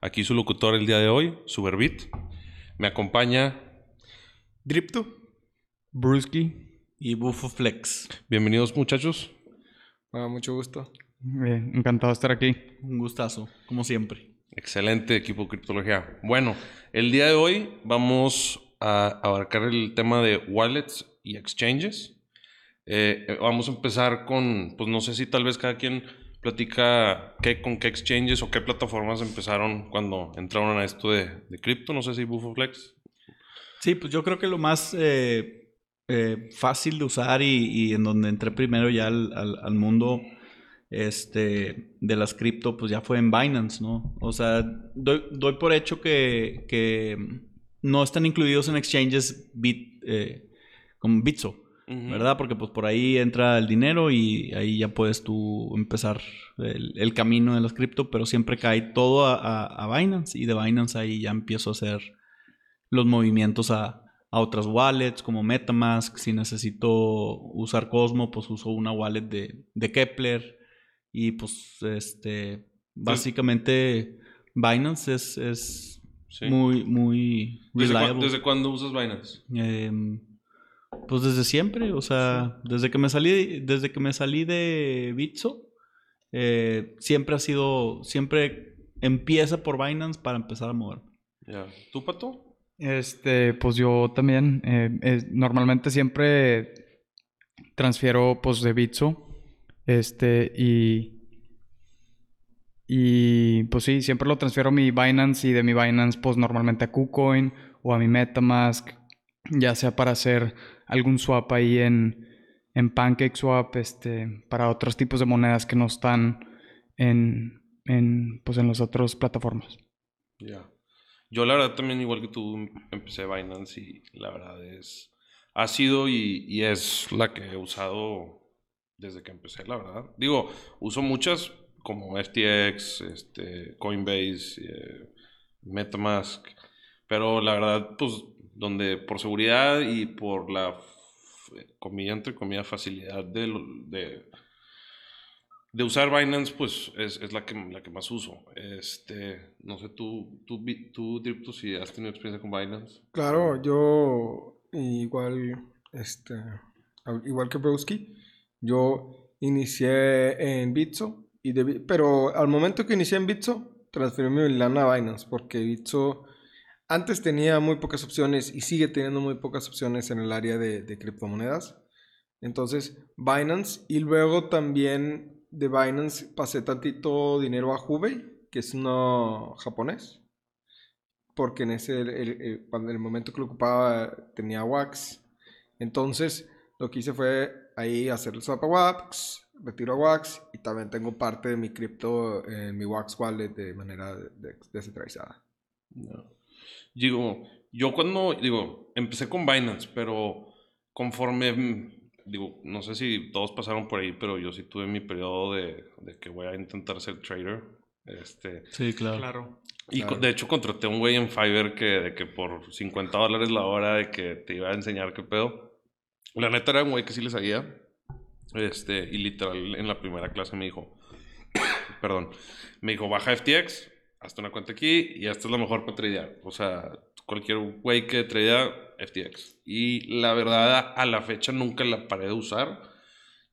Aquí su locutor el día de hoy, Superbit. Me acompaña Dripto. Brusky. Y Bufo Flex. Bienvenidos muchachos. Ah, mucho gusto. Eh, encantado de estar aquí. Un gustazo, como siempre. Excelente equipo Criptología. Bueno, el día de hoy vamos a abarcar el tema de wallets y exchanges. Eh, vamos a empezar con, pues no sé si tal vez cada quien platica qué, con qué exchanges o qué plataformas empezaron cuando entraron a esto de, cripto. No sé si BufoFlex. Sí, pues yo creo que lo más eh, eh, fácil de usar y, en donde entré primero ya al, al, mundo este, de las cripto, pues ya fue en Binance, ¿no? O sea, doy, doy por hecho que, que, no están incluidos en exchanges bit, eh, como Bitso. ¿Verdad? Porque pues por ahí entra el dinero y ahí ya puedes tú empezar el, camino de las cripto, pero siempre cae todo a, Binance y de Binance ahí ya empiezo a hacer los movimientos a, otras wallets como Metamask. Si necesito usar Cosmo, pues uso una wallet de, Kepler y pues este básicamente Binance es, es muy, muy reliable. ¿Desde, cuándo usas Binance? Em, pues desde siempre, o sea, desde que me salí, desde que me salí de Bitso, eh, siempre ha sido, siempre empieza por Binance para empezar a mover. Ya. ¿Tú, Pato? Este, pues yo también, eh, normalmente siempre transfiero pues de Bitso, este, y... Y pues sí, siempre lo transfiero a mi Binance y de mi Binance pues normalmente a KuCoin o a mi Metamask, ya sea para hacer algún swap ahí en, en PancakeSwap este, para otros tipos de monedas que no están en, en, pues en las otras plataformas. Ya. Yo la verdad también igual que tú empecé Binance y la verdad es... Ha sido y, es la que he usado desde que empecé, la verdad. Digo, uso muchas como FTX, este, Coinbase, eh, Metamask, pero la verdad, pues donde por seguridad y por la comida entre facilidad de, de, de, usar Binance pues es, es, la, que, la que más uso. Este no sé tú tú, tú Dripto, si has tenido experiencia con Binance. Claro yo igual este igual que Broski yo inicié en Bitso y pero al momento que inicié en Bitso transferí mi lana a Binance porque Bitso antes tenía muy pocas opciones y sigue teniendo muy pocas opciones en el área de, criptomonedas. Entonces, Binance y luego también de Binance pasé tantito dinero a Hubei, que es uno japonés. Porque en ese, cuando en el momento que lo ocupaba tenía Wax. Entonces, lo que hice fue ahí hacer el swap a Wax, retiro a Wax y también tengo parte de mi cripto en mi Wax wallet de manera descentralizada. No. Digo, yo cuando, digo, empecé con Binance, pero conforme, mm, digo, no sé si todos pasaron por ahí, pero yo sí tuve mi periodo de, de que voy a intentar ser trader. Este, sí, claro. Y de hecho contraté a un güey en Fiverr que, de que por 50 dólares la hora de que te iba a enseñar qué pedo. La neta era un güey que sí le sabía. Este, y literal en la primera clase me dijo, perdón, me dijo, baja FTX, hasta una cuenta aquí y esta es la mejor para tradear. O sea, cualquier güey que tradea FTX. Y la verdad, a la fecha nunca la paré de usar.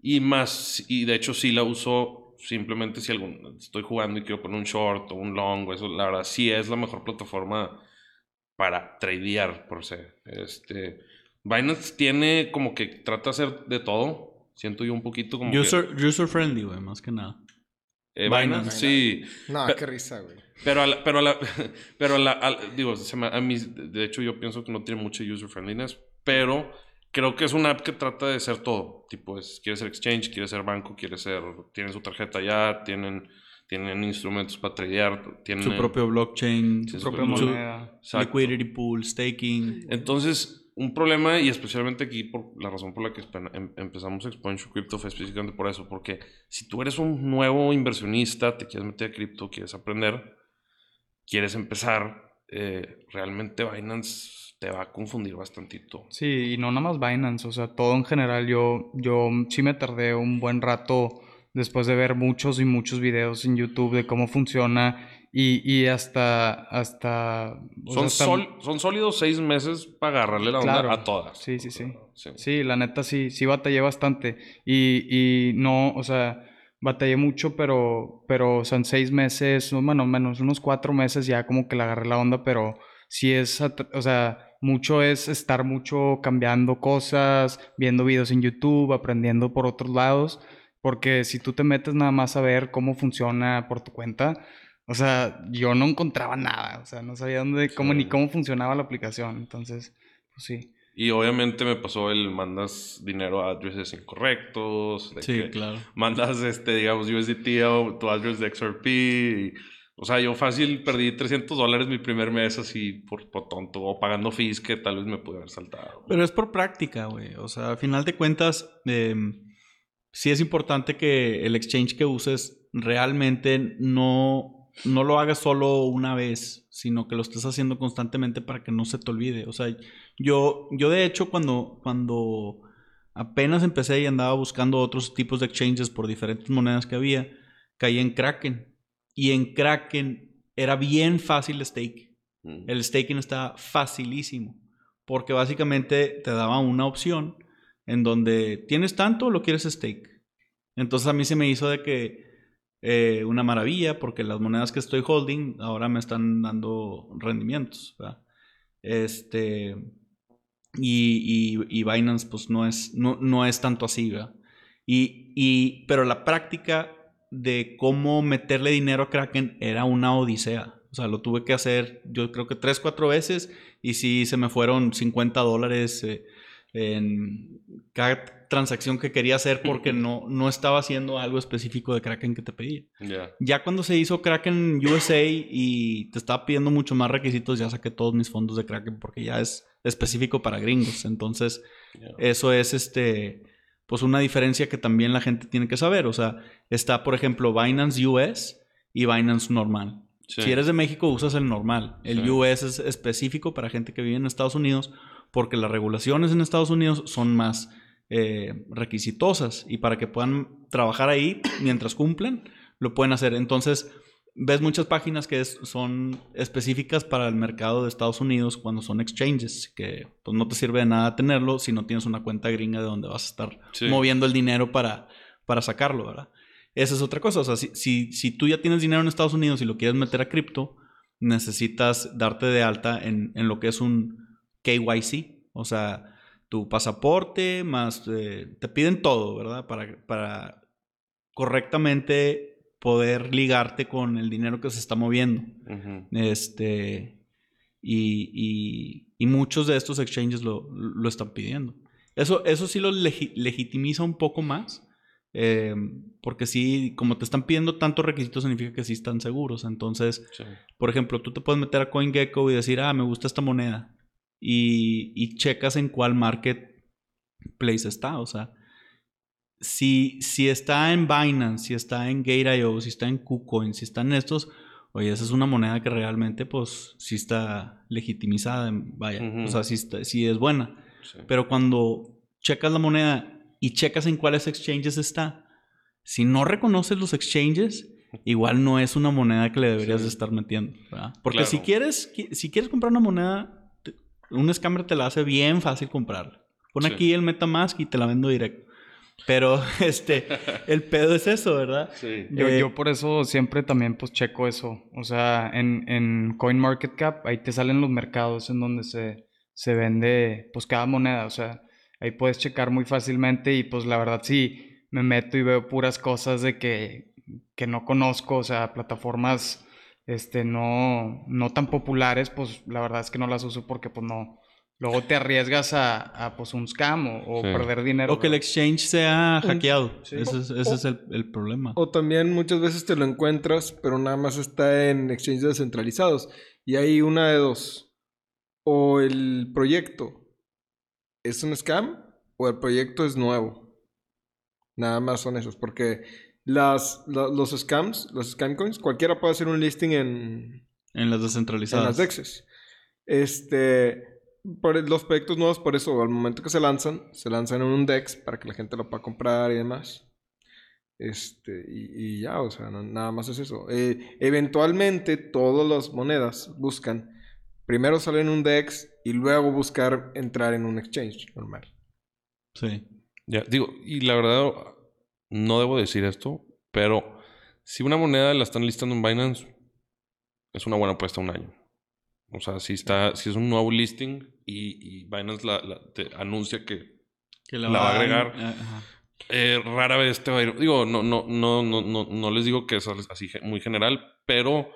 Y más, y de hecho sí la uso simplemente si algún, estoy jugando y quiero poner un short o un long, eso, la verdad sí es la mejor plataforma para tradear, por ser. Este, Binance tiene como que trata de hacer de todo. Siento yo un poquito como user, User friendly, güey, más que nada. Eh, Binance, sí. No, qué risa, güey. Pero a la, pero a la, pero a la, digo, a mí, de hecho yo pienso que no tiene mucho user friendliness, pero creo que es una app que trata de ser todo. Tipo, es, quiere ser exchange, quiere ser banco, quiere ser, tienen su tarjeta ya, tienen, tienen instrumentos para tradear, tienen... Su propio blockchain, Sí, Su propia Su- moneda. Exacto. liquidity pool, staking. Entonces, un problema, y especialmente aquí, por la razón por la que em- empezamos Exponential Crypto fue específicamente por eso, porque si tú eres un nuevo inversionista, te quieres meter a cripto, quieres aprender, quieres empezar, eh, realmente Binance te va a confundir bastantito. Sí, y no nada más Binance, o sea, todo en general. Yo, yo sí me tardé un buen rato después de ver muchos y muchos videos en YouTube de cómo funciona y, y hasta, hasta, Son, sea, hasta- sol- son sólidos seis meses para agarrarle la onda a todas. Sí, sí, sí. Sí. Sí, la neta sí, sí batallé bastante. Y, y no, o sea, batallé mucho, pero, pero son seis meses, no, bueno, menos unos cuatro meses ya como que le agarré la onda, pero sí es, o sea, mucho es estar mucho cambiando cosas, viendo videos en YouTube, aprendiendo por otros lados, porque si tú te metes nada más a ver cómo funciona por tu cuenta, o sea, yo no encontraba nada, o sea, no sabía dónde, cómo, Sí. ni cómo funcionaba la aplicación, entonces, pues sí. Y obviamente me pasó el mandas dinero a addresses incorrectos. de Sí, que claro. Mandas, este, digamos, USDT a tu address de XRP. y- o sea, yo fácil perdí 300 dólares mi primer mes así por, por tonto. O pagando fees que tal vez me pude haber saltado. Pero es por práctica, güey. O sea, al final de cuentas, eh, sí es importante que el exchange que uses realmente no, no lo hagas solo una vez, sino que lo estés haciendo constantemente para que no se te olvide. O sea, yo, yo de hecho cuando, cuando apenas empecé y andaba buscando otros tipos de exchanges por diferentes monedas que había, caí en Kraken. Y en Kraken era bien fácil stake. Mm. El staking está facilísimo. Porque básicamente te daba una opción en donde tienes tanto o lo quieres stake. Entonces a mí se me hizo de que eh, una maravilla porque las monedas que estoy holding ahora me están dando rendimientos. Este. Y, Binance, pues no es, no, no es tanto así. Y, y, pero la práctica de cómo meterle dinero a Kraken era una odisea. O sea, lo tuve que hacer yo creo que tres, cuatro veces y sí se me fueron 50 dólares eh, en cada transacción que quería hacer porque no, no estaba haciendo algo específico de Kraken que te pedía. Ya. Ya cuando se hizo Kraken USA y te estaba pidiendo mucho más requisitos, ya saqué todos mis fondos de Kraken porque ya es específico para gringos. Entonces, eso es este pues una diferencia que también la gente tiene que saber. O sea, está, por ejemplo, Binance US y Binance normal. Sí. Si eres de México, usas el normal. El Sí. US es específico para gente que vive en Estados Unidos porque las regulaciones en Estados Unidos son más eh, requisitosas y para que puedan trabajar ahí mientras cumplen, lo pueden hacer. Entonces, ves muchas páginas que es- son específicas para el mercado de Estados Unidos cuando son exchanges, que pues no te sirve de nada tenerlo si no tienes una cuenta gringa de donde vas a estar Sí. moviendo el dinero para, para sacarlo, ¿verdad? Esa es otra cosa. O sea, si, si, si tú ya tienes dinero en Estados Unidos y lo quieres meter a cripto, necesitas darte de alta en, en lo que es un KYC. O sea, tu pasaporte, más eh, te piden todo, ¿verdad? Para, para correctamente poder ligarte con el dinero que se está moviendo. Este. Y, y- y muchos de estos exchanges lo, lo están pidiendo. Eso, eso sí lo legi- legitimiza un poco más. eh, porque sí, como te están pidiendo tantos requisitos, significa que sí están seguros. Entonces, Sí. por ejemplo, tú te puedes meter a CoinGecko y decir, ah, me gusta esta moneda. Y, y checas en cuál marketplace está. O sea, si, si está en Binance, si está en Gate.io, si está en KuCoin, si está en estos, oye, esa es una moneda que realmente, pues, sí está legitimizada. Vaya, Ujú. o sea, sí, está- sí es buena. Sí. Pero cuando checas la moneda y checas en cuáles exchanges está, si no reconoces los exchanges, igual no es una moneda que le deberías Sí. de estar metiendo. ¿verdad? Porque Claro. si quieres, qui- si quieres comprar una moneda, un scammer te la hace bien fácil comprarla. Pon Sí. aquí el MetaMask y te la vendo directo. Pero este, el pedo es eso, ¿verdad? Sí. Yo, Eh, yo por eso siempre también pues checo eso. O sea, en, en CoinMarketCap ahí te salen los mercados en donde se, se vende pues cada moneda. O sea, ahí puedes checar muy fácilmente y pues la verdad sí me meto y veo puras cosas de que, que no conozco. O sea, plataformas este, no, no tan populares, pues la verdad es que no las uso porque pues no, luego te arriesgas a, a, pues un scam o, o Sí. perder dinero. O que el exchange sea hackeado. sí. Ese es, ese es el, el problema. O también muchas veces te lo encuentras, pero nada más está en exchanges descentralizados. Y hay una de dos. O el proyecto es un scam o el proyecto es nuevo. Nada más son esos. Porque las, la- los scams, los scam coins, cualquiera puede hacer un listing en, En las en descentralizadas. las DEXs. Este, por el- los proyectos nuevos, por eso, al momento que se lanzan, se lanzan en un DEX para que la gente lo pueda comprar y demás. Este, y, y ya, o sea, no- nada más es eso. Eh, eventualmente, todas las monedas buscan primero salir en un DEX y luego buscar entrar en un exchange normal. Sí. Ya, digo, y la verdad, no debo decir esto, pero si una moneda la están listando en Binance, es una buena apuesta un año. O sea, si está, si es un nuevo listing y, y Binance la, la- te anuncia que Que La va a agregar. Ajá. eh, rara vez te va a ir. Digo, no, no, no, no, no, no les digo que es así muy general, pero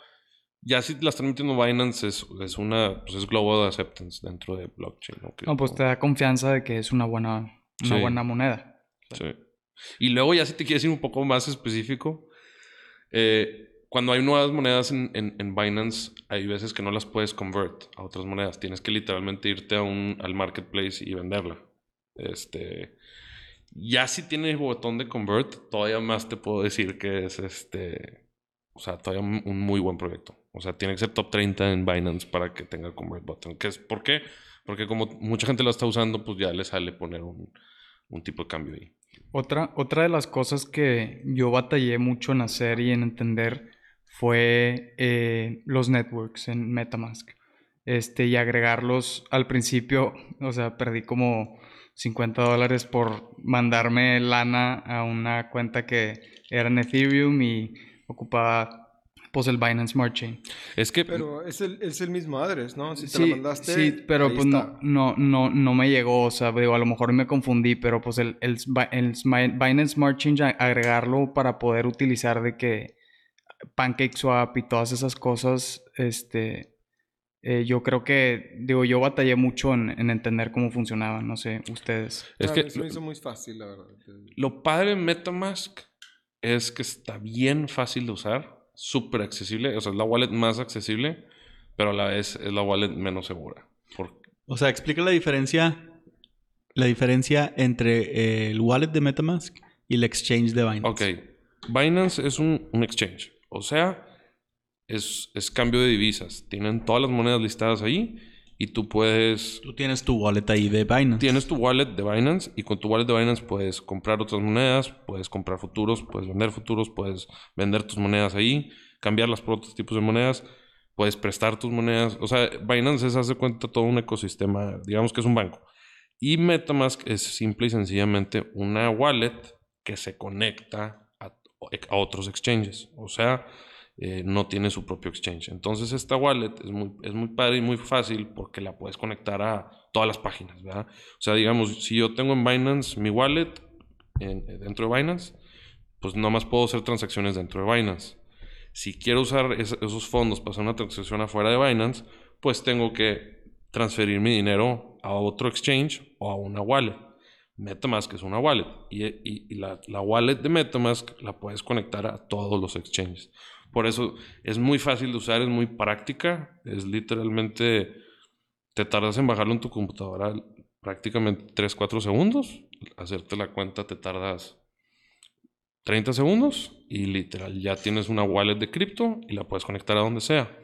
ya si la están metiendo Binance es, es una, pues es global acceptance dentro de blockchain. ¿no? Pues te da confianza de que es una buena, una Sí. buena moneda. Sí. Y luego ya si te quieres ir un poco más específico, eh, cuando hay nuevas monedas en, en- en Binance, hay veces que no las puedes convert a otras monedas. Tienes que literalmente irte a un, al marketplace y venderla. Este, ya si tiene el botón de convert, todavía más te puedo decir que es este, o sea, todavía un, muy buen proyecto. O sea, tiene que ser top 30 en Binance para que tenga convert button. ¿Qué es, ¿Por qué? Porque como mucha gente lo está usando, pues ya le sale poner un, un tipo de cambio ahí. Otra, otra de las cosas que yo batallé mucho en hacer y en entender fue eh, los networks en Metamask. Este, y agregarlos al principio, o sea, perdí como 50 dólares por mandarme lana a una cuenta que era en Ethereum y ocupaba pues el Binance Smart Chain. Es que Pero es el, es el mismo address, ¿no? Si te sí, la mandaste. sí, pero ahí pues está. no, no, no, no me llegó, o sea, digo, a lo mejor me confundí, pero pues el, el, el Binance Smart Chain, a- agregarlo para poder utilizar de que PancakeSwap y todas esas cosas, este, eh, yo creo que, digo, yo batallé mucho en, en entender cómo funcionaban, no sé, ustedes. Es que se me hizo muy fácil, la verdad. lo padre de MetaMask es que está bien fácil de usar, súper accesible, o sea, es la wallet más accesible, pero a la vez es la wallet menos segura. O sea, explica la diferencia. La diferencia entre eh, el wallet de Metamask y el exchange de Binance. Ok, Binance es un, un exchange, o sea, es, es cambio de divisas. Tienen todas las monedas listadas ahí y tú puedes Tú tienes tu wallet ahí de Binance. Tienes tu wallet de Binance y con tu wallet de Binance puedes comprar otras monedas, puedes comprar futuros, puedes vender futuros, puedes vender tus monedas ahí, cambiarlas por otros tipos de monedas, puedes prestar tus monedas. O sea, Binance es, hace cuenta, todo un ecosistema, digamos que es un banco. Y MetaMask es simple y sencillamente una wallet que se conecta a, a otros exchanges. O sea, eh, no tiene su propio exchange. Entonces esta wallet es muy, es muy padre y muy fácil porque la puedes conectar a todas las páginas. O sea, digamos, si yo tengo en Binance mi wallet eh, dentro de Binance, pues nomás puedo hacer transacciones dentro de Binance. Si quiero usar es- esos fondos para hacer una transacción afuera de Binance, pues tengo que transferir mi dinero a otro exchange o a una wallet. MetaMask es una wallet y la, la wallet de MetaMask la puedes conectar a todos los exchanges. Por eso es muy fácil de usar, es muy práctica, es literalmente, te tardas en bajarlo en tu computadora prácticamente 3-4 segundos, hacerte la cuenta te tardas 30 segundos y literal ya tienes una wallet de cripto y la puedes conectar a donde sea.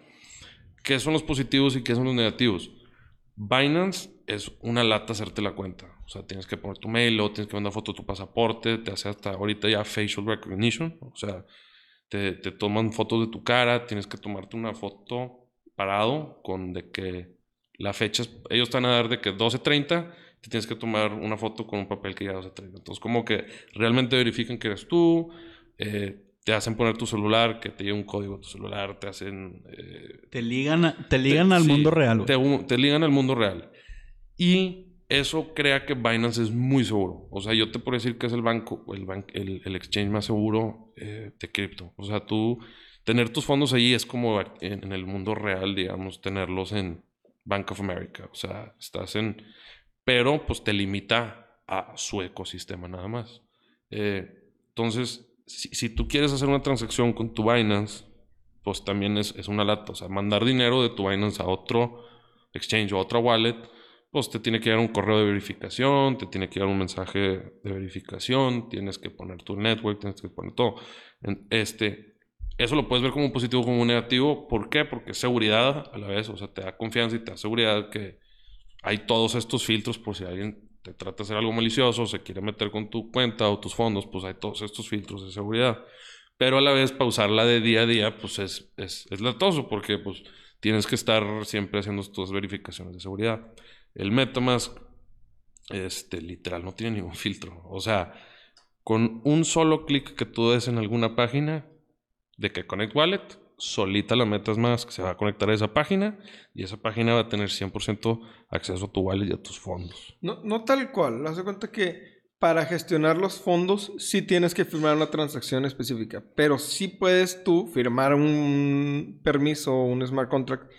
¿Qué son los positivos y qué son los negativos? Binance es una lata hacerte la cuenta. O sea, tienes que poner tu mail o tienes que mandar foto de tu pasaporte, te hace hasta ahorita ya facial recognition. O sea, te, te toman fotos de tu cara, tienes que tomarte una foto parado con de que la fecha, ellos están a dar de que 12.30, te tienes que tomar una foto con un papel que ya 12.30. Entonces, como que realmente verifican que eres tú, eh, te hacen poner tu celular, que te llegue un código a tu celular, te hacen... eh, Te ligan, a- te ligan te- al sí, mundo real. Te, te ligan al mundo real. Y eso crea que Binance es muy seguro. O sea, yo te puedo decir que es el banco, el, el, exchange más seguro eh, de cripto. O sea, tú tener tus fondos ahí es como en, el mundo real, digamos, tenerlos en, Bank of America. O sea, estás en... Pero pues te limita a su ecosistema nada más. Eh, entonces, si, si, tú quieres hacer una transacción con tu Binance, pues también es, es, una lata. O sea, mandar dinero de tu Binance a otro exchange o a otra wallet, pues te tiene que llegar un correo de verificación, te tiene que llegar un mensaje de verificación, tienes que poner tu network, tienes que poner todo. Este, eso lo puedes ver como un positivo como un negativo. ¿Por qué? Porque es seguridad a la vez. O sea, te da confianza y te da seguridad que hay todos estos filtros por si alguien te trata de hacer algo malicioso, se quiere meter con tu cuenta o tus fondos, pues hay todos estos filtros de seguridad. Pero a la vez, pausarla de día a día, pues es, es, es latoso porque pues tienes que estar siempre haciendo tus verificaciones de seguridad. El MetaMask, este, literal, no tiene ningún filtro. O sea, con un solo clic que tú des en alguna página de que Connect Wallet, solita la MetaMask se va a conectar a esa página y esa página va a tener 100% acceso a tu wallet y a tus fondos. No, no tal cual. Haz de cuenta que para gestionar los fondos sí tienes que firmar una transacción específica, pero sí puedes tú firmar un permiso un smart contract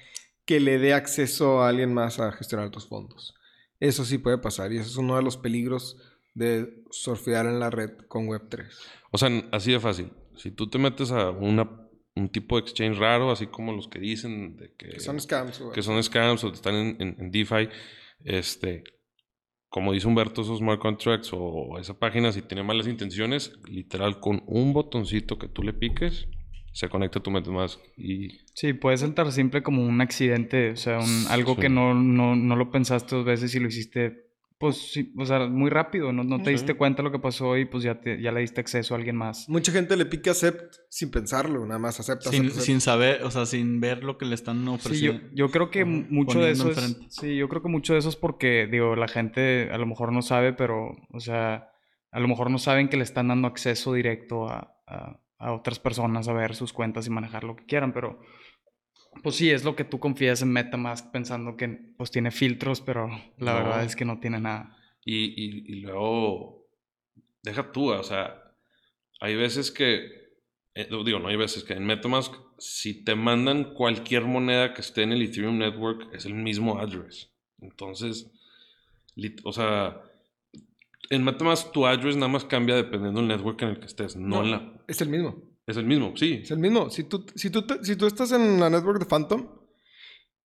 que le dé acceso a alguien más a gestionar tus fondos. Eso sí puede pasar y eso es uno de los peligros de surfear en la red con Web3. O sea, así de fácil. Si tú te metes a una, un tipo de exchange raro, así como los que dicen de que, Que son scams. güey. que son scams o están en, en- en DeFi, este, como dice Humberto, esos smart contracts o esa página, si tiene malas intenciones, literal, con un botoncito que tú le piques, se conecta tu MetaMask y Sí, puede saltar simple como un accidente, o sea, un- algo Sí. que no, no, no lo pensaste dos veces y lo hiciste, pues, sí, o sea, muy rápido, no, no te Sí. diste cuenta lo que pasó y pues ya, te, ya le diste acceso a alguien más. Mucha gente le pica accept sin pensarlo, nada más acepta. Sin, acepta, sin saber, o sea, sin ver lo que le están Sí, yo, ofreciendo. yo creo que Ajá, mucho de eso es, sí, yo creo que mucho de eso es porque, digo, la gente a lo mejor no sabe, pero, o sea, a lo mejor no saben que le están dando acceso directo a, a- a otras personas a ver sus cuentas y manejar lo que quieran, pero, pues sí, es lo que tú confías en MetaMask pensando que, pues, tiene filtros, pero la No. verdad es que no tiene nada. Y, y- y luego, deja tú, o sea, hay veces que, eh, digo, no hay veces que en MetaMask, si te mandan cualquier moneda que esté en el Ethereum Network, es el mismo address. Entonces, lit- o sea, en MetaMask tu address nada más cambia dependiendo del network en el que estés, no, No. en la... Es el mismo. Es el mismo, sí. Es el mismo. Si tú, si tú, te- si tú estás en la network de Phantom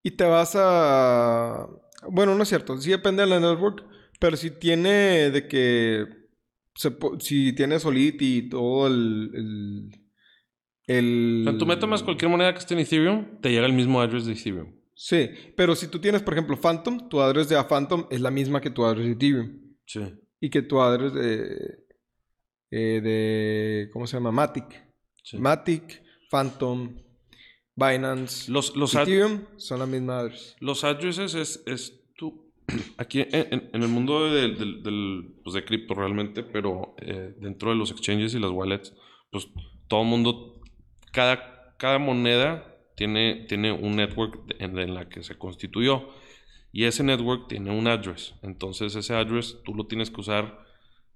y te vas a... Bueno, no es cierto. Sí depende de la network. Pero si tiene de que... se si tiene Solidity y todo el... el, el- En tu MetaMask cualquier moneda que esté en Ethereum, te llega el mismo address de Ethereum. Sí, pero si tú tienes, por ejemplo, Phantom, tu address de a Phantom es la misma que tu address de Ethereum. Sí. Y que tu address de... eh, de ¿Cómo se llama? Matic. sí. Matic, Phantom, Binance, Los, los, Ethereum son la misma address. Los addresses es, es tú. Aquí en, el mundo del, del- del, pues, de cripto realmente, pero eh, dentro de los exchanges y las wallets, pues todo el mundo, cada, cada moneda tiene, tiene un network de- en, en la que se constituyó. Y ese network tiene un address. Entonces ese address tú lo tienes que usar.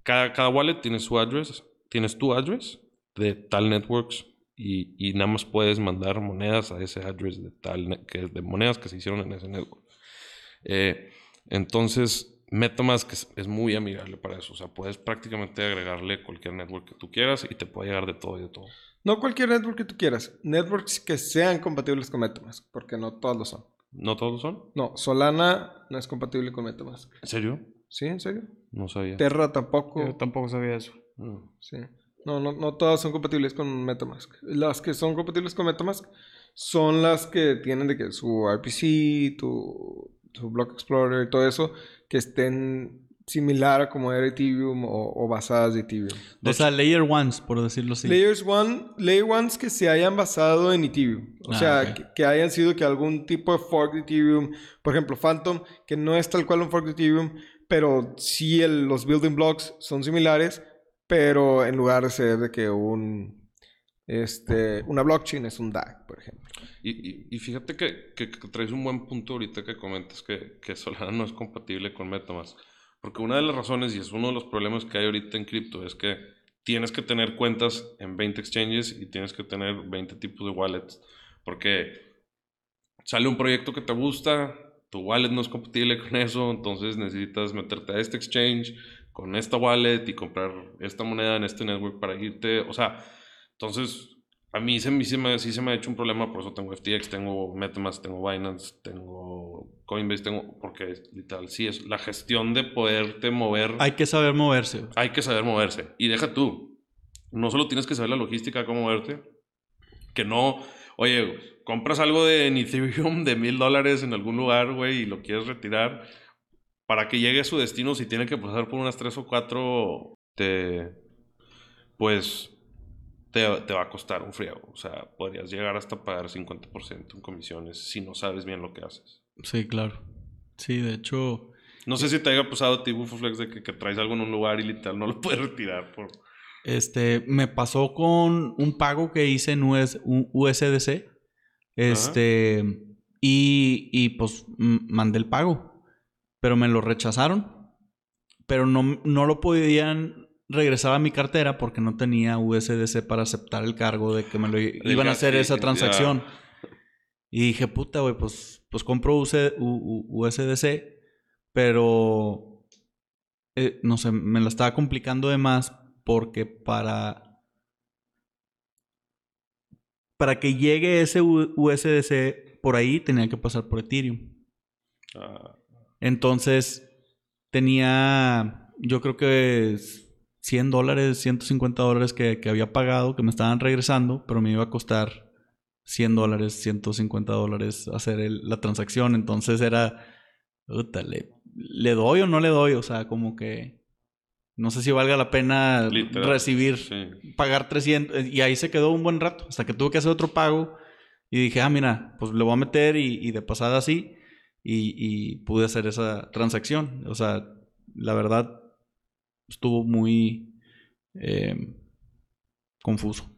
Cada, cada wallet tiene su address. Tienes tu address de tal networks y, y nada más puedes mandar monedas a ese address de tal que de monedas que se hicieron en ese network. Eh, entonces, MetaMask es, es muy amigable para eso. O sea, puedes prácticamente agregarle cualquier network que tú quieras y te puede llegar de todo y de todo. No cualquier network que tú quieras. Networks que sean compatibles con MetaMask, porque no todos lo son. ¿No todos son? No, Solana no es compatible con MetaMask. ¿En serio? ¿Sí? ¿En serio? No sabía. Terra tampoco. Yo tampoco sabía eso. Mm. Sí. No, no, no todas son compatibles con MetaMask. Las que son compatibles con MetaMask son las que tienen de que su RPC, tu, tu Block Explorer y todo eso, que estén similar a como era Ethereum o, o basadas de Ethereum. o sea, layer ones, por decirlo así. Layers one, layer ones que se hayan basado en Ethereum. O Ah, sea, que, que hayan sido que algún tipo de fork de Ethereum, por ejemplo, Phantom, que no es tal cual un fork de Ethereum, pero sí el- los building blocks son similares, pero en lugar de ser de que un este una blockchain es un DAG, por ejemplo. Y, y- y fíjate que, que- que traes un buen punto ahorita que comentas que, que Solana no es compatible con MetaMask. Porque una de las razones, y es uno de los problemas que hay ahorita en cripto, es que tienes que tener cuentas en 20 exchanges y tienes que tener 20 tipos de wallets. Porque sale un proyecto que te gusta, tu wallet no es compatible con eso, entonces necesitas meterte a este exchange con esta wallet y comprar esta moneda en este network para irte, o sea, entonces a mí se, sí, me, sí se me ha hecho un problema, por eso tengo FTX, tengo MetaMask, tengo Binance, tengo Coinbase, tengo, porque literal, sí, es la gestión de poderte mover. Hay que saber moverse. Hay que saber moverse. Y deja tú, no solo tienes que saber la logística, cómo moverte, que no, oye, compras algo de Ethereum de mil dólares en algún lugar, güey, y lo quieres retirar, para que llegue a su destino, si tiene que pasar por unas tres o cuatro, te, pues te, va a costar un friego. O sea, podrías llegar hasta pagar 50% en comisiones si no sabes bien lo que haces. Sí, claro. Sí, de hecho... No sé si te haya pasado a ti, Bufoflex, de que, que, traes algo en un lugar y literal no lo puedes retirar por... Este, me pasó con un pago que hice en USDC. Este, y, y pues mandé el pago, pero me lo rechazaron. Pero no, no lo podían regresaba a mi cartera porque no tenía USDC para aceptar el cargo de que me lo iban a hacer esa transacción. Y dije, puta, güey, pues, pues compro USDC, pero eh, no sé, me la estaba complicando de más porque para para que llegue ese USDC por ahí tenía que pasar por Ethereum. Ah. Entonces tenía, yo creo que 100 dólares, 150 dólares que, había pagado, que me estaban regresando, pero me iba a costar 100 dólares, 150 dólares hacer la transacción. Entonces era, ¿le, doy o no le doy? O sea, como que no sé si valga la pena recibir, pagar 300. Y ahí se quedó un buen rato, hasta que tuve que hacer otro pago. Y dije, ah, mira, pues le voy a meter y, de pasada así. Y, y pude hacer esa transacción. O sea, la verdad, estuvo muy eh, confuso.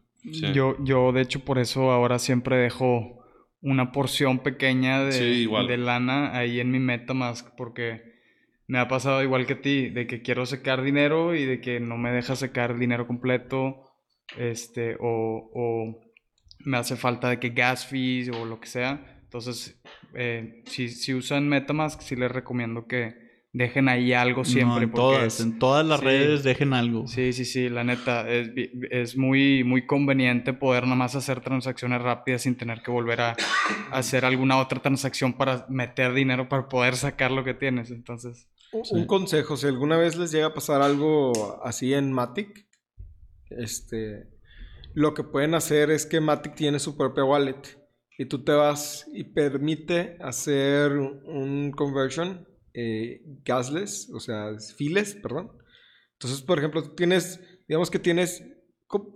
Yo, yo, de hecho, por eso ahora siempre dejo una porción pequeña de, de lana ahí en mi MetaMask, porque me ha pasado igual que a ti, de que quiero secar dinero y de que no me deja secar dinero completo, este, o, o me hace falta de que gas fees o lo que sea. Entonces, eh, si, si usan MetaMask, sí les recomiendo que, dejen ahí algo siempre. en todas, en todas las redes dejen algo. Sí, sí, sí, la neta, es, es, muy, muy conveniente poder nada más hacer transacciones rápidas sin tener que volver a, hacer alguna otra transacción para meter dinero para poder sacar lo que tienes, entonces. Un consejo, si alguna vez les llega a pasar algo así en Matic, este, lo que pueden hacer es que Matic tiene su propia wallet y tú te vas y permite hacer un conversion eh, gasless, o sea, files, perdón. Entonces, por ejemplo, tienes, digamos que tienes,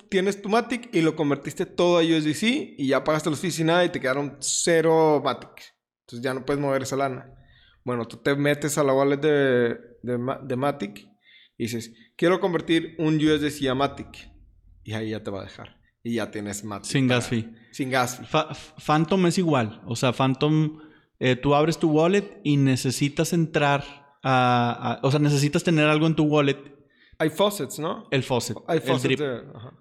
tienes tu Matic y lo convertiste todo a USDC y ya pagaste los fees y nada y te quedaron cero Matic. Entonces ya no puedes mover esa lana. Bueno, tú te metes a la wallet de, de, Matic y dices, quiero convertir un USDC a Matic. Y ahí ya te va a dejar. Y ya tienes Matic. Sin gas fee. Sin gas fee. Phantom es igual. O sea, Phantom eh, tú abres tu wallet y necesitas entrar a, O sea, necesitas tener algo en tu wallet. Hay faucets, ¿no? El faucet. Hay faucets.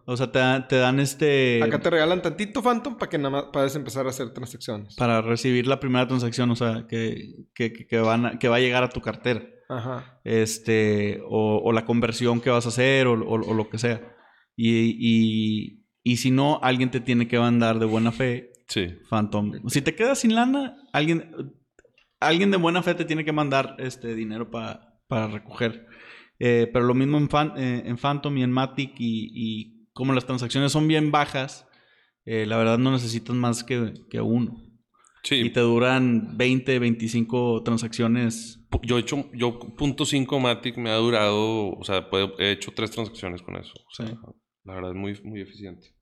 O sea, te, dan este... Acá te regalan tantito Phantom para que nada más puedas empezar a hacer transacciones. Para recibir la primera transacción, o sea, que, que, van que va a llegar a tu cartera. Ajá. Este, o, la conversión que vas a hacer o, lo que sea. Y, y, y si no, alguien te tiene que mandar de buena fe Sí. Phantom. Si te quedas sin lana, alguien, alguien de buena fe te tiene que mandar este dinero para recoger. Eh, pero lo mismo en, eh, en, Phantom y en Matic y, como las transacciones son bien bajas, eh, la verdad no necesitas más que, que uno. Sí. Y te duran 20, 25 transacciones. Yo he hecho, yo punto .5 Matic me ha durado, o sea, he hecho tres transacciones con eso. sí. La verdad es muy, muy eficiente.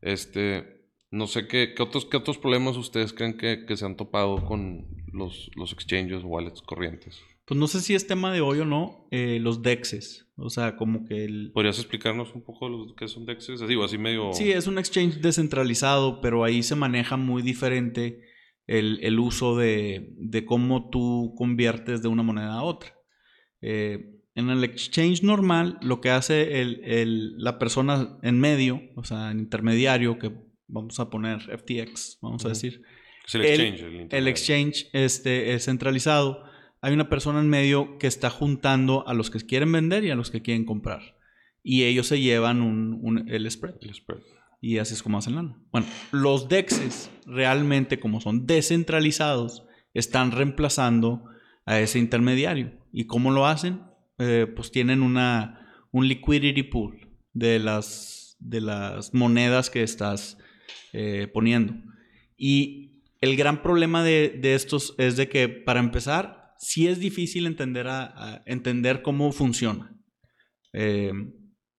Este, no sé qué, otros, qué otros problemas ustedes creen que, se han topado con los, los exchanges, wallets corrientes. Pues no sé si es tema de hoy o no, eh, los DEXs. O sea, como que el... ¿Podrías explicarnos un poco lo que son DEXs? Así, así medio... Sí, es un exchange descentralizado, pero ahí se maneja muy diferente el, uso de, cómo tú conviertes de una moneda a otra. Eh, en el exchange normal, lo que hace el, la persona en medio, o sea, en intermediario, que vamos a poner FTX, vamos a decir, Es el el- exchange. El, el intermediario. exchange este, es centralizado, hay una persona en medio que está juntando a los que quieren vender y a los que quieren comprar. Y ellos se llevan un, un- el spread. El spread. Y así es como hacen lana. Bueno, los DEXs realmente, como son descentralizados, están reemplazando a ese intermediario. ¿Y cómo lo hacen? Eh, pues tienen una, un liquidity pool de las, de las monedas que estás eh, poniendo. Y el gran problema de, estos es de que, para empezar, sí es difícil entender, entender cómo funciona. Eh,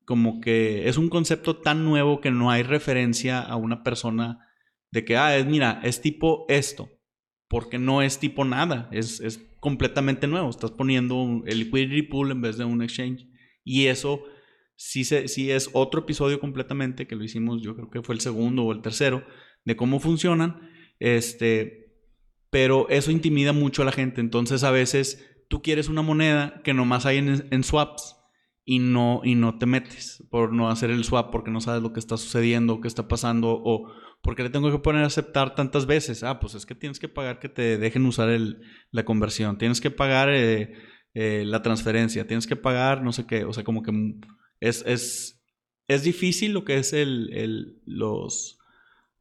como que es un concepto tan nuevo que no hay referencia a una persona de que, ah, es, mira, es tipo esto, porque no es tipo nada, es, es completamente nuevo. Estás poniendo el liquidity pool en vez de un exchange. Y eso sí, se, sí es otro episodio completamente que lo hicimos, yo creo que fue el segundo o el tercero, de cómo funcionan. Este, pero eso intimida mucho a la gente. Entonces a veces tú quieres una moneda que nomás hay en, en swaps y no, y no te metes por no hacer el swap porque no sabes lo que está sucediendo, qué está pasando o porque le tengo que poner a aceptar tantas veces. Ah, pues es que tienes que pagar que te dejen usar el, la conversión, tienes que pagar eh, eh, la transferencia, tienes que pagar no sé qué, o sea, como que es, es, es difícil lo que es el, el- los,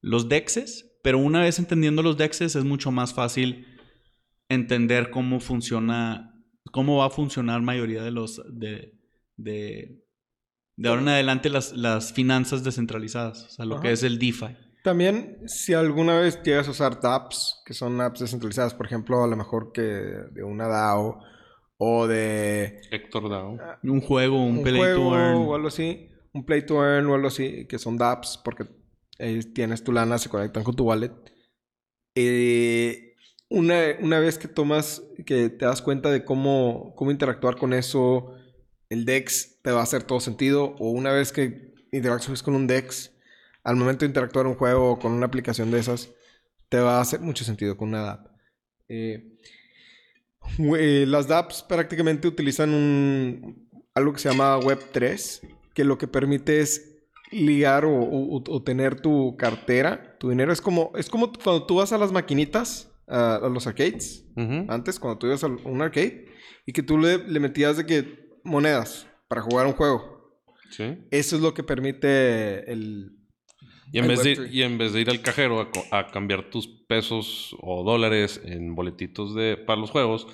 los DEXs, pero una vez entendiendo los DEXs es mucho más fácil entender cómo funciona, cómo va a funcionar mayoría de los, de, de, de ahora en adelante las, las finanzas descentralizadas, o sea, lo que es el DeFi. También, si alguna vez a usar dApps, que son apps descentralizadas, por ejemplo, a lo mejor que de una DAO o de Héctor Dow. Un juego, un, un play juego to earn. o algo así, un play to earn o algo así, que son dApps, porque ahí tienes tu lana, se conectan con tu wallet. Eh, una, una vez que tomas, que te das cuenta de cómo, cómo interactuar con eso, el DEX te va a hacer todo sentido. O una vez que interactúes con un DEX, al momento de interactuar un juego o con una aplicación de esas, te va a hacer mucho sentido con una DApp. Eh, eh, las dApps prácticamente utilizan un, algo que se llama Web3, que lo que permite es ligar o, o- o tener tu cartera, tu dinero. Es como, es como cuando tú vas a las maquinitas, a, a los arcades, antes, cuando tú ibas a un arcade, y que tú le, le metías de que monedas para jugar un juego. Sí. Eso es lo que permite el... Y en, vez de, Web3. y en vez de ir al cajero a, cambiar tus pesos o dólares en boletitos de, para los juegos,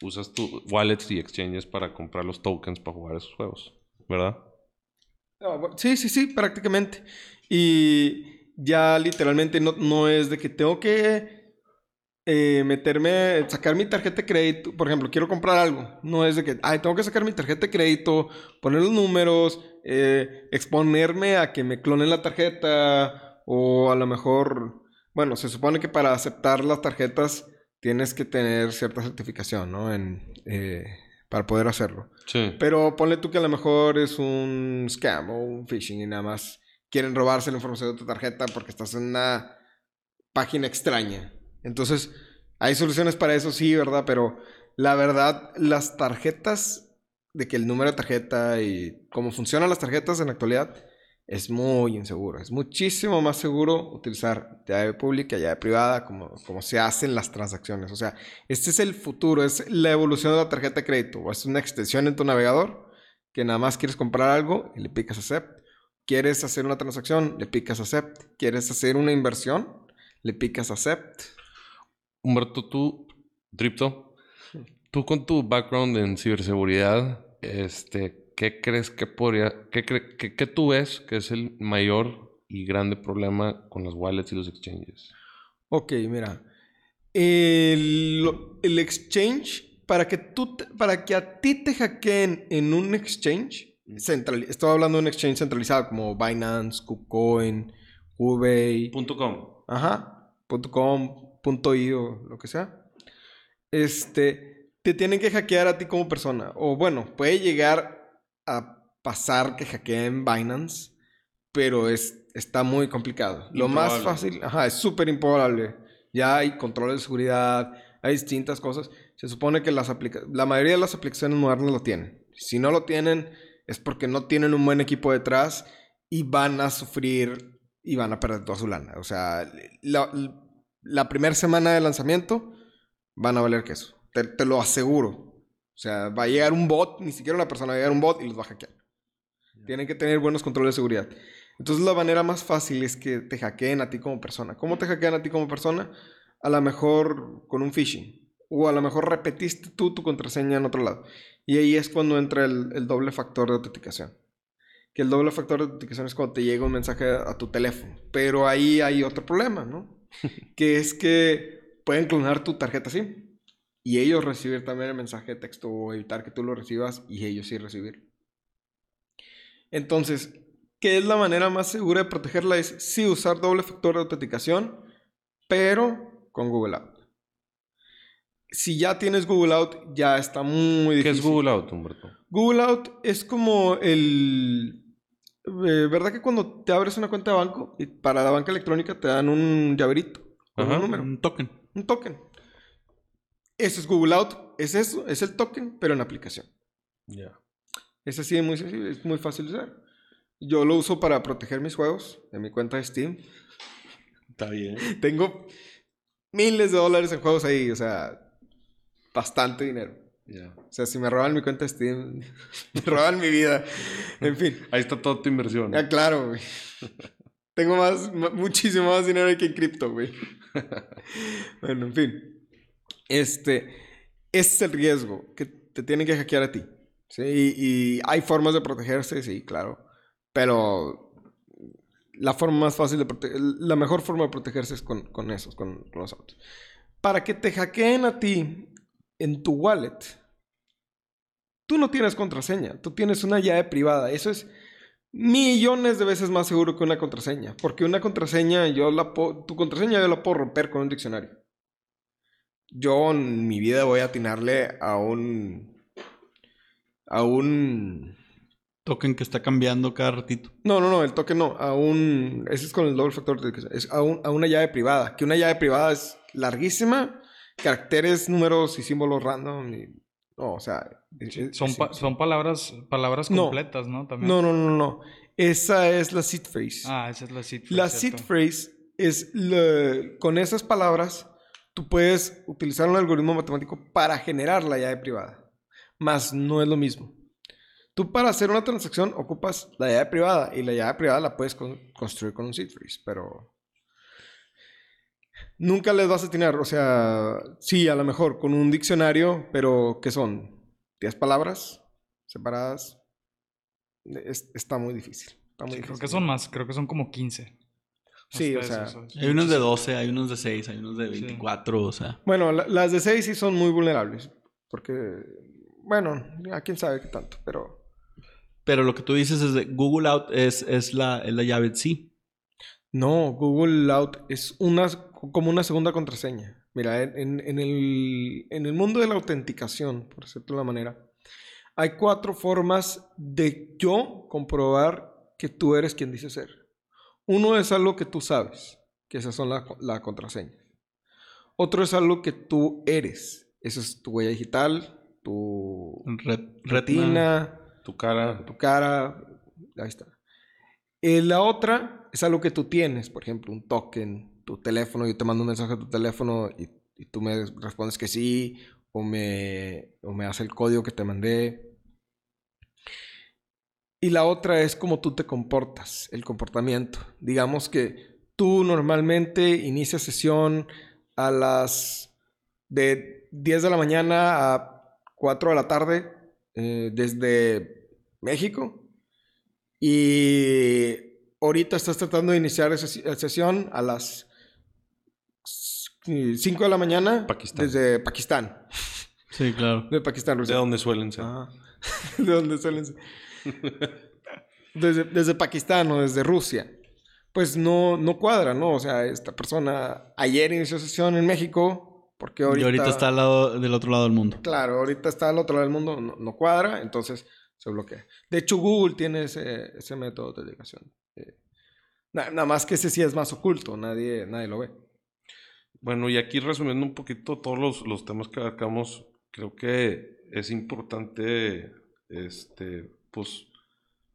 usas tu wallets y exchanges para comprar los tokens para jugar esos juegos. ¿Verdad? Sí, sí, sí, prácticamente. Y ya literalmente no, no es de que tengo que eh, meterme, sacar mi tarjeta de crédito. Por ejemplo, quiero comprar algo. No es de que, ay, tengo que sacar mi tarjeta de crédito, poner los números, eh, exponerme a que me clonen la tarjeta o a lo mejor, bueno, se supone que para aceptar las tarjetas tienes que tener cierta certificación, ¿no? En, eh, para poder hacerlo. Sí. Pero ponle tú que a lo mejor es un scam o un phishing y nada más quieren robarse la información de tu tarjeta porque estás en una página extraña. Entonces, hay soluciones para eso, sí, ¿verdad? Pero la verdad, las tarjetas, de que el número de tarjeta y cómo funcionan las tarjetas en la actualidad, es muy inseguro. Es muchísimo más seguro utilizar llave pública, llave privada, como, como se hacen las transacciones. O sea, este es el futuro, es la evolución de la tarjeta de crédito. O es una extensión en tu navegador que nada más quieres comprar algo y le picas accept. Quieres hacer una transacción, le picas accept. Quieres hacer una inversión, le picas accept. Humberto, tú, Dripto, tú con tu background en ciberseguridad, este, ¿qué crees que podría, qué, cre- qué- qué tú ves que es el mayor y grande problema con las wallets y los exchanges? Ok, mira. El, el exchange, para que, tú te- para que a ti te hackeen en un exchange, central, estoy hablando de un exchange centralizado como Binance, KuCoin, Hubei, Punto com. Ajá. Punto .com, punto .io, lo que sea. Este, te tienen que hackear a ti como persona. O bueno, puede llegar a pasar que hackeen Binance, pero es, está muy complicado. Lo más Improbable. fácil, ajá, es súper improbable. Ya hay control de seguridad, hay distintas cosas. Se supone que las aplica la mayoría de las aplicaciones modernas lo tienen. Si no lo tienen, es porque no tienen un buen equipo detrás y van a sufrir y van a perder toda su lana. O sea, la, la primera semana de lanzamiento van a valer queso. Te, te lo aseguro. O sea, va a llegar un bot, ni siquiera una persona va a llegar un bot y los va a hackear. Tienen que tener buenos controles de seguridad. Entonces la manera más fácil es que te hackeen a ti como persona. ¿Cómo te hackean a ti como persona? A lo mejor con un phishing. O a lo mejor repetiste tú tu contraseña en otro lado. Y ahí es cuando entra el, el doble factor de autenticación. Que el doble factor de autenticación es cuando te llega un mensaje a tu teléfono. Pero ahí hay otro problema, ¿no? que es que pueden clonar tu tarjeta SIM. Y ellos recibir también el mensaje de texto o evitar que tú lo recibas y ellos sí recibir. Entonces, ¿qué es la manera más segura de protegerla? Es sí usar doble factor de autenticación, pero con Google Out. Si ya tienes Google Out, ya está muy difícil. ¿Qué es Google Out, Humberto? Google Out es como el... eh, ¿Verdad que cuando te abres una cuenta de banco y para la banca electrónica te dan un llaverito Ajá. un número? Un token. Un token. Eso es Google Out. Es eso, es el token, pero en aplicación. Ya. Es así, muy sencillo, es muy fácil de usar. Yo lo uso para proteger mis juegos en mi cuenta de Steam. Está bien. Tengo miles de dólares en juegos ahí, o sea, bastante dinero. Ya. O sea, si me roban mi cuenta de Steam, me roban mi vida. En fin. Ahí está toda tu inversión. Ah, claro, güey. Tengo más, mu- muchísimo más dinero que en cripto, güey. bueno, en fin. Este, es el riesgo que te tienen que hackear a ti. ¿sí? Y, hay formas de protegerse, sí, claro. Pero la forma más fácil de la mejor forma de protegerse es con, con esos, con, los autos. Para que te hackeen a ti en tu wallet, tú no tienes contraseña, tú tienes una llave privada. Eso es millones de veces más seguro que una contraseña. Porque una contraseña, yo la tu contraseña yo la puedo romper con un diccionario. Yo en mi vida voy a atinarle a un. a un. Token que está cambiando cada ratito. No, no, no, el toque no. A un. Ese es con el doble factor Es a, un- a una llave privada. Que una llave privada es larguísima. Caracteres, números y símbolos random. y- no, o sea. es- Son, es- pa- son palabras, palabras No. completas, ¿no? También. No, no, no, no. Esa es la seed phrase. Ah, esa es la seed La phrase, seed cierto. phrase es la- con esas palabras tú puedes utilizar un algoritmo matemático para generar la llave privada. Más no es lo mismo. Tú para hacer una transacción ocupas la llave privada y la llave privada la puedes con- construir con un seed phrase, pero nunca les vas a atinar. O sea, sí, a lo mejor con un diccionario, pero ¿qué son? ¿10 palabras separadas? Es- está muy difícil. Está muy Sí, creo difícil. que son más, creo que son como 15. Sí, o sea. Hay unos de 12, hay unos de 6, hay unos de 24, o sea. Bueno, la- las de 6 sí son muy vulnerables. Porque, bueno, a quién sabe qué tanto, pero... Pero lo que tú dices es de Google Out es, es, la, es la llave sí. No, Google Out es una, como una segunda contraseña. Mira, en, en- en el, en el mundo de la autenticación, por decirlo de una manera, hay cuatro formas de yo comprobar que tú eres quien dice ser. Uno es algo que tú sabes, que esas son la, la contraseña. Otro es algo que tú eres. Esa es tu huella digital, tu Ret- retina. retina, Tu cara. tu cara, ahí está. Eh, la otra es algo que tú tienes, por ejemplo, un token, tu teléfono, yo te mando un mensaje a tu teléfono y, y tú me respondes que sí, o me, o me hace el código que te mandé. Y la otra es cómo tú te comportas, el comportamiento. Digamos que tú normalmente inicias sesión a las de 10 de la mañana a 4 de la tarde eh, desde México. Y ahorita estás tratando de iniciar esa si- sesión a las 5 de la mañana Pakistán. desde Pakistán. Sí, claro. De Pakistán, ¿De Rusia. dónde suelen ser? Ajá. ¿De dónde suelen ser? Desde, desde Pakistán o desde Rusia. Pues no, no cuadra, ¿no? O sea, esta persona ayer inició sesión en México, porque ahorita... Y ahorita está al lado, del otro lado del mundo. Claro, ahorita está al otro lado del mundo, no, no cuadra, entonces se bloquea. De hecho, Google tiene ese, ese método de autenticación. Eh, na- nada más que ese sí es más oculto, nadie, nadie lo ve. Bueno, y aquí resumiendo un poquito todos los, los temas que abarcamos, creo que es importante, este, pues,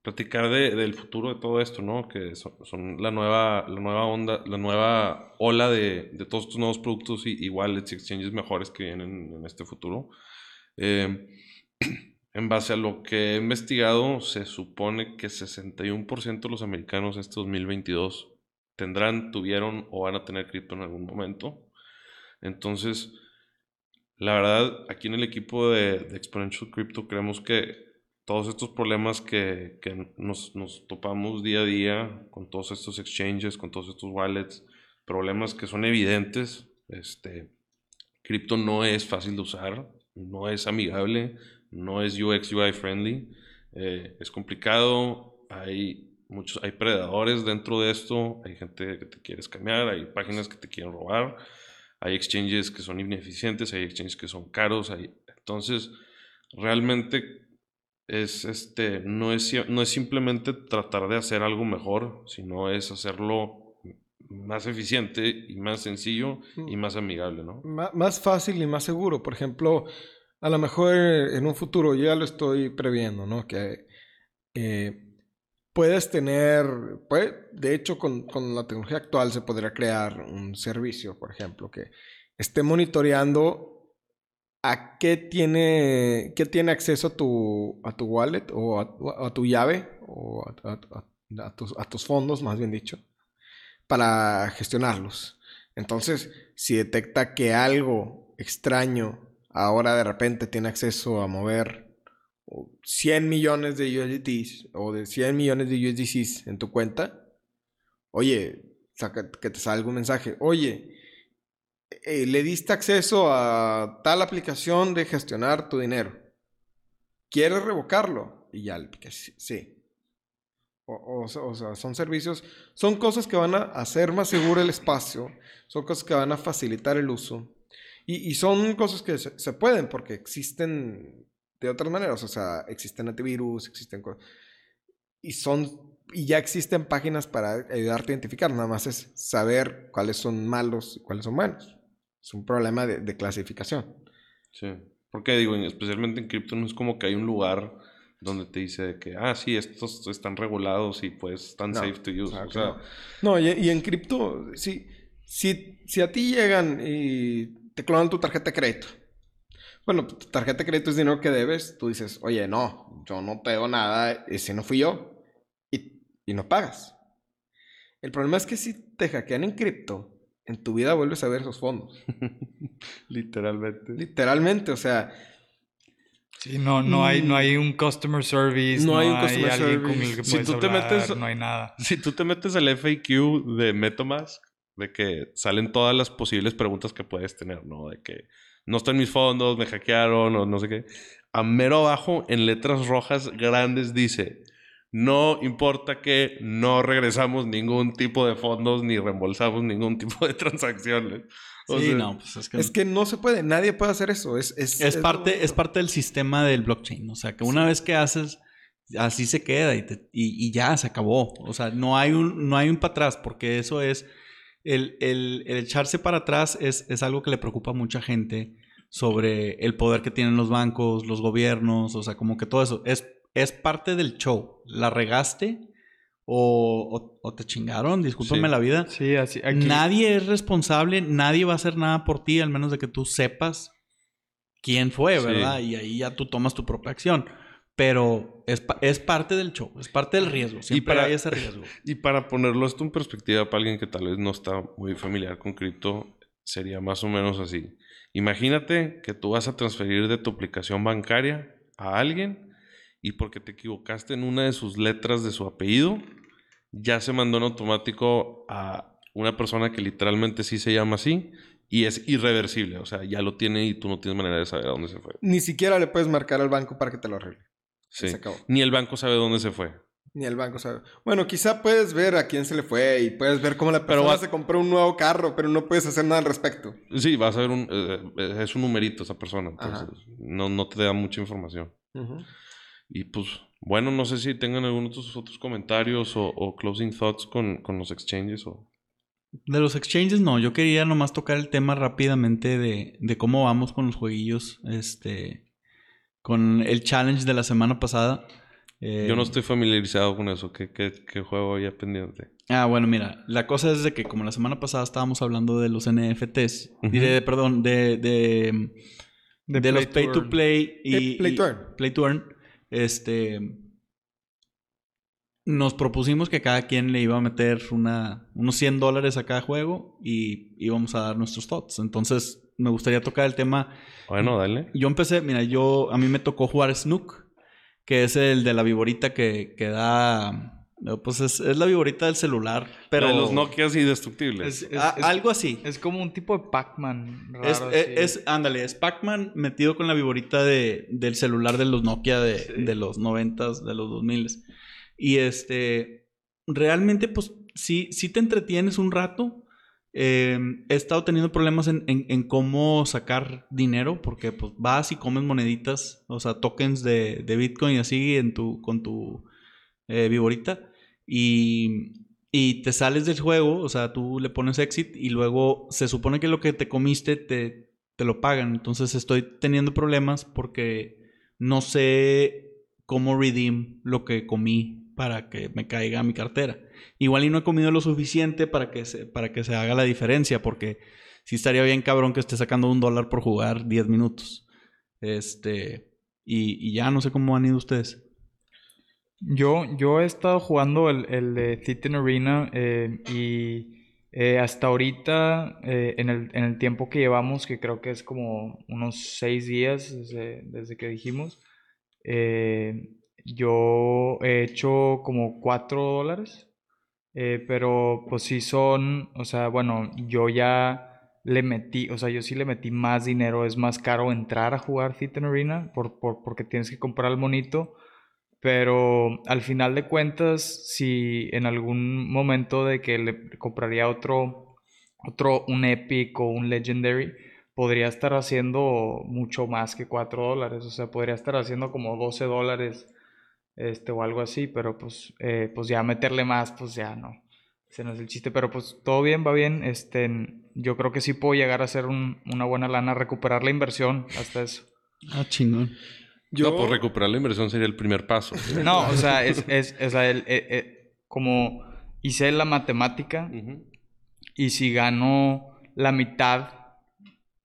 platicar de, del futuro de todo esto, ¿no? Que son, la, nueva, la nueva onda, la nueva ola de, de todos estos nuevos productos y, y wallets y exchanges mejores que vienen en este futuro. Eh, en base a lo que he investigado, se supone que 61% de los americanos este 2022 tendrán, tuvieron o van a tener cripto en algún momento. Entonces, la verdad, aquí en el equipo de, de Exponential Crypto creemos que todos estos problemas que, que nos, nos, topamos día a día con todos estos exchanges, con todos estos wallets, problemas que son evidentes, este, cripto no es fácil de usar, no es amigable, no es UX UI friendly, eh, es complicado, hay muchos, hay predadores dentro de esto, hay gente que te quiere escamear, hay páginas que te quieren robar, hay exchanges que son ineficientes, hay exchanges que son caros, hay, entonces realmente es este, no es, no es simplemente tratar de hacer algo mejor, sino es hacerlo más eficiente y más sencillo y más amigable, ¿no? más fácil y más seguro. Por ejemplo, a lo mejor en un futuro, ya lo estoy previendo, ¿no? Que eh, puedes tener, pues, de hecho, con, con, la tecnología actual se podría crear un servicio, por ejemplo, que esté monitoreando a qué tiene, qué tiene acceso a tu, a tu wallet o a, tu llave o a, tus, fondos, más bien dicho, para gestionarlos. Entonces, si detecta que algo extraño ahora de repente tiene acceso a mover 100 millones de USDTs o de 100 millones de USDCs en tu cuenta, oye, que te salga un mensaje, oye, eh, le diste acceso a tal aplicación de gestionar tu dinero. ¿Quieres revocarlo? Y ya sí. O, sea, son servicios, son cosas que van a hacer más seguro el espacio, son cosas que van a facilitar el uso. Y, son cosas que se, se, pueden porque existen de otras maneras. O sea, existen antivirus, existen cosas. Y son. Y ya existen páginas para ayudarte a identificar. Nada más es saber cuáles son malos y cuáles son buenos. Es un problema de, de clasificación. Sí. Porque digo, especialmente en cripto no es como que hay un lugar donde te dice que, ah, sí, estos están regulados y pues están no, safe to use. O sea, no, y, y en cripto, sí, si, si a ti llegan y te clonan tu tarjeta de crédito. Bueno, tu tarjeta de crédito es dinero que debes. Tú dices, oye, no, yo no pego nada, ese no fui yo. Y, y no pagas. El problema es que si te hackean en cripto, en tu vida vuelves a ver esos fondos. Literalmente. Literalmente, o sea. Sí, no, no, hay, no hay un customer service. No, No, hay un customer alguien service. con el que Si puedes tú te hablar, metes- No hay nada. Si tú te metes al FAQ de MetaMask, de que salen todas las posibles preguntas que puedes tener, ¿no? De que no están mis fondos, me hackearon o no sé qué. A mero abajo, en letras rojas grandes, dice: No importa que no regresamos ningún tipo de fondos ni reembolsamos ningún tipo de transacciones. O sí, sea, no, pues es que, Es que no se puede, nadie puede hacer eso. Es, es, parte, lo- es parte del sistema del blockchain. O sea, que una vez que haces, así se queda y, te- y- y ya se acabó. O sea, no hay un, no hay un para atrás, porque eso es. El, el- el echarse para atrás es, es algo que le preocupa a mucha gente sobre el poder que tienen los bancos, los gobiernos, o sea, como que todo eso. Es, es parte del show. La regaste o, o- o te chingaron, discúlpame Sí. la vida. Sí, así. Aquí, Nadie es responsable, nadie va a hacer nada por ti, al menos de que tú sepas quién fue, Sí. ¿verdad? Y ahí ya tú tomas tu propia acción. Pero es, es parte del show, es parte del riesgo. Siempre para- hay ese riesgo. Y para ponerlo esto en perspectiva para alguien que tal vez no está muy familiar con cripto, sería más o menos así. Imagínate que tú vas a transferir de tu aplicación bancaria a alguien y porque te equivocaste en una de sus letras de su apellido, ya se mandó en automático a una persona que literalmente sí se llama así y es irreversible. O sea, ya lo tiene y tú no tienes manera de saber a dónde se fue. Ni siquiera le puedes marcar al banco para que te lo arregle. Sí. Se acabó. Ni el banco sabe dónde se fue. Ni el banco sabe. Bueno, quizá puedes ver a quién se le fue y puedes ver cómo la persona va- se compró un nuevo carro, pero no puedes hacer nada al respecto. Sí, vas a ver un... eh, es un numerito esa persona. Entonces, no, no te da mucha información. Y pues, bueno, no sé si tengan algunos otros, otros comentarios o, o closing thoughts con, con los exchanges o... De los exchanges, no. Yo quería nomás tocar el tema rápidamente de, de cómo vamos con los jueguillos. Este. Con el challenge de la semana pasada. Eh, Yo no estoy familiarizado con eso. ¿Qué, qué, qué juego había pendiente? Ah, bueno, mira, la cosa es de que como la semana pasada estábamos hablando de los NFTs, diré, perdón, de, de, de, De los Play pay to play y, Eh, Play y- to earn. Play to earn, este, nos propusimos que cada quien le iba a meter una, unos 100 dólares a cada juego y íbamos a dar nuestros thoughts. Entonces, me gustaría tocar el tema Bueno, dale. yo empecé, mira, yo a mí me tocó jugar Snook, que es el de la viborita que, que da, pues es, es la viborita del celular, pero Pero los Nokias indestructibles. Es, es- Ah, es- algo así. es como un tipo de Pac-Man. raro, Es, así. es, es- ándale, es Pac-Man metido con la viborita de, del celular de los Nokia de, Sí. de los noventas, de los 2000 Y este, realmente, pues sí, sí te entretienes un rato. Eh, he estado teniendo problemas en, en- en cómo sacar dinero, porque pues vas y comes moneditas, o sea, tokens de, de Bitcoin y así en tu, con tu eh, viborita. Y, te sales del juego, o sea, tú le pones exit y luego se supone que lo que te comiste te, te lo pagan. Entonces estoy teniendo problemas porque no sé cómo redeem lo que comí para que me caiga a mi cartera. Igual y no he comido lo suficiente para que se, para que se haga la diferencia, porque sí estaría bien cabrón que esté sacando un dólar por jugar 10 minutos. Este, y, y ya no sé cómo han ido ustedes. Yo, yo he estado jugando el, el de Titan Arena eh, y eh, hasta ahorita, eh, en el, en el tiempo que llevamos, que creo que es como unos seis días desde, desde que dijimos, yo he hecho como cuatro dólares, pero pues sí son, o sea, bueno, yo ya le metí, o sea, yo sí le metí más dinero, es más caro entrar a jugar Titan Arena por, por, porque tienes que comprar el monito. Pero al final de cuentas, si en algún momento de que le compraría otro, otro, un Epic o un Legendary, podría estar haciendo mucho más que 4 dólares. O sea, podría estar haciendo como 12 dólares este, o algo así. Pero pues, eh, pues ya meterle más, pues ya no. Ese no es el chiste. Pero pues todo bien, va bien. Este, yo creo que sí puedo llegar a hacer un- una buena lana, recuperar la inversión hasta eso. Ah, chingón. Yo, No, pues recuperar la inversión sería el primer paso. No, o sea, es, es, o sea, el- eh, eh, como hice la matemática Ujú. y si gano la mitad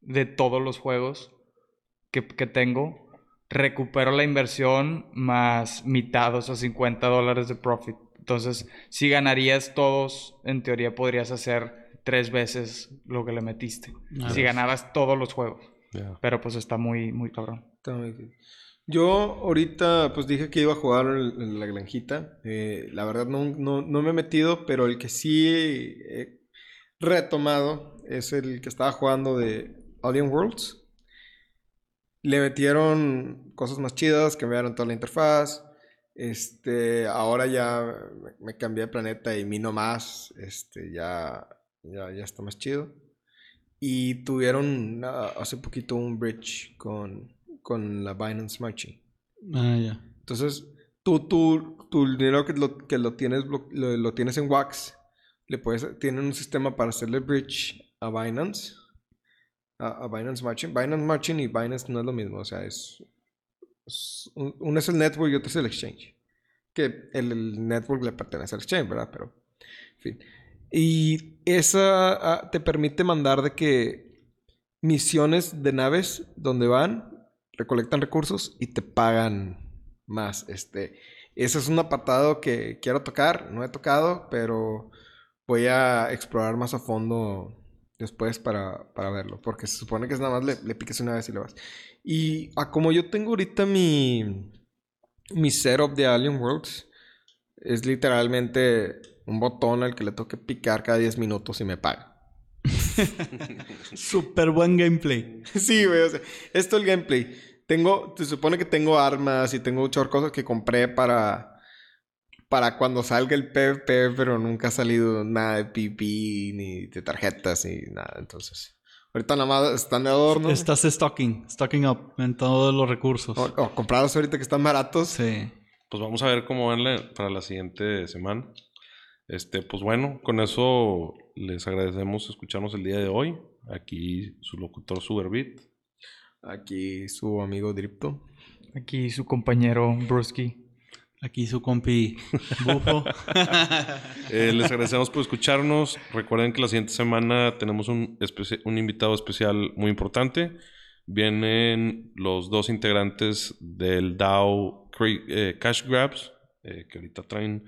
de todos los juegos que, que tengo, recupero la inversión más mitad, o sea, 50 dólares de profit. Entonces, si ganarías todos, en teoría podrías hacer tres veces lo que le metiste. Ah, si ganaras todos los juegos. Ya. Pero pues está muy, muy cabrón. Yo ahorita pues dije que iba a jugar en, la granjita. Eh, la verdad no, no, no me he metido, pero el que sí he retomado es el que estaba jugando de Alien Worlds. Le metieron cosas más chidas, cambiaron toda la interfaz. Este, ahora ya me, me cambié de planeta y mino más. Este, ya, ya, ya está más chido. Y tuvieron ah, hace poquito un bridge con, con la Binance Smart Chain. Ah, ya. Entonces, tú, tú, tu dinero que lo, que lo tienes, lo, lo tienes en Wax, le puedes, tienen un sistema para hacerle bridge a Binance, a, a Binance Smart Chain. Binance Smart Chain y Binance no es lo mismo, o sea, es, es- un- uno es el network y otro es el exchange. Que el, el network le pertenece al exchange, ¿verdad? Pero, en fin. Y esa ah, te permite mandar de que misiones de naves donde van, recolectan recursos y te pagan más. Este, ese es un apartado que quiero tocar, no he tocado, pero voy a explorar más a fondo después para, para verlo, porque se supone que es nada más le, piques una vez y le vas. Y como yo tengo ahorita mi, mi setup de Alien Worlds, es literalmente un botón al que le toque picar cada 10 minutos y me paga. Súper buen gameplay. Sí, güey, o sea, esto es el gameplay. Tengo, se supone que tengo armas y tengo muchas cosas que compré para para cuando salga el PvP, pero nunca ha salido nada de PP ni de tarjetas ni nada, entonces. Ahorita nada más están de adorno. Estás stocking, stocking up en todos los recursos. O, o comprarlos ahorita que están baratos. Sí. Pues vamos a ver cómo van la- para la siguiente semana. Este, pues bueno, con eso les agradecemos escucharnos el día de hoy. Aquí su locutor Superbeat. Aquí su amigo Dripto. Aquí su compañero Brusky. Aquí su compi Bufo. Eh, les agradecemos por escucharnos. Recuerden que la siguiente semana tenemos un, un invitado especial muy importante. Vienen los dos integrantes del DAO Cre- eh, Cash Grabs, eh, que ahorita traen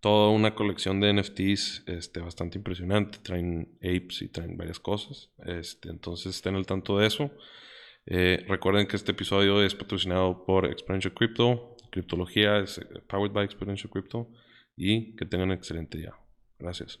toda una colección de NFTs este, bastante impresionante. Traen apes y traen varias cosas. Este, entonces estén al tanto de eso. Eh, recuerden que este episodio es patrocinado por Exponential Crypto. Criptología es eh, powered by Exponential Crypto. Y que tengan un excelente día. Gracias.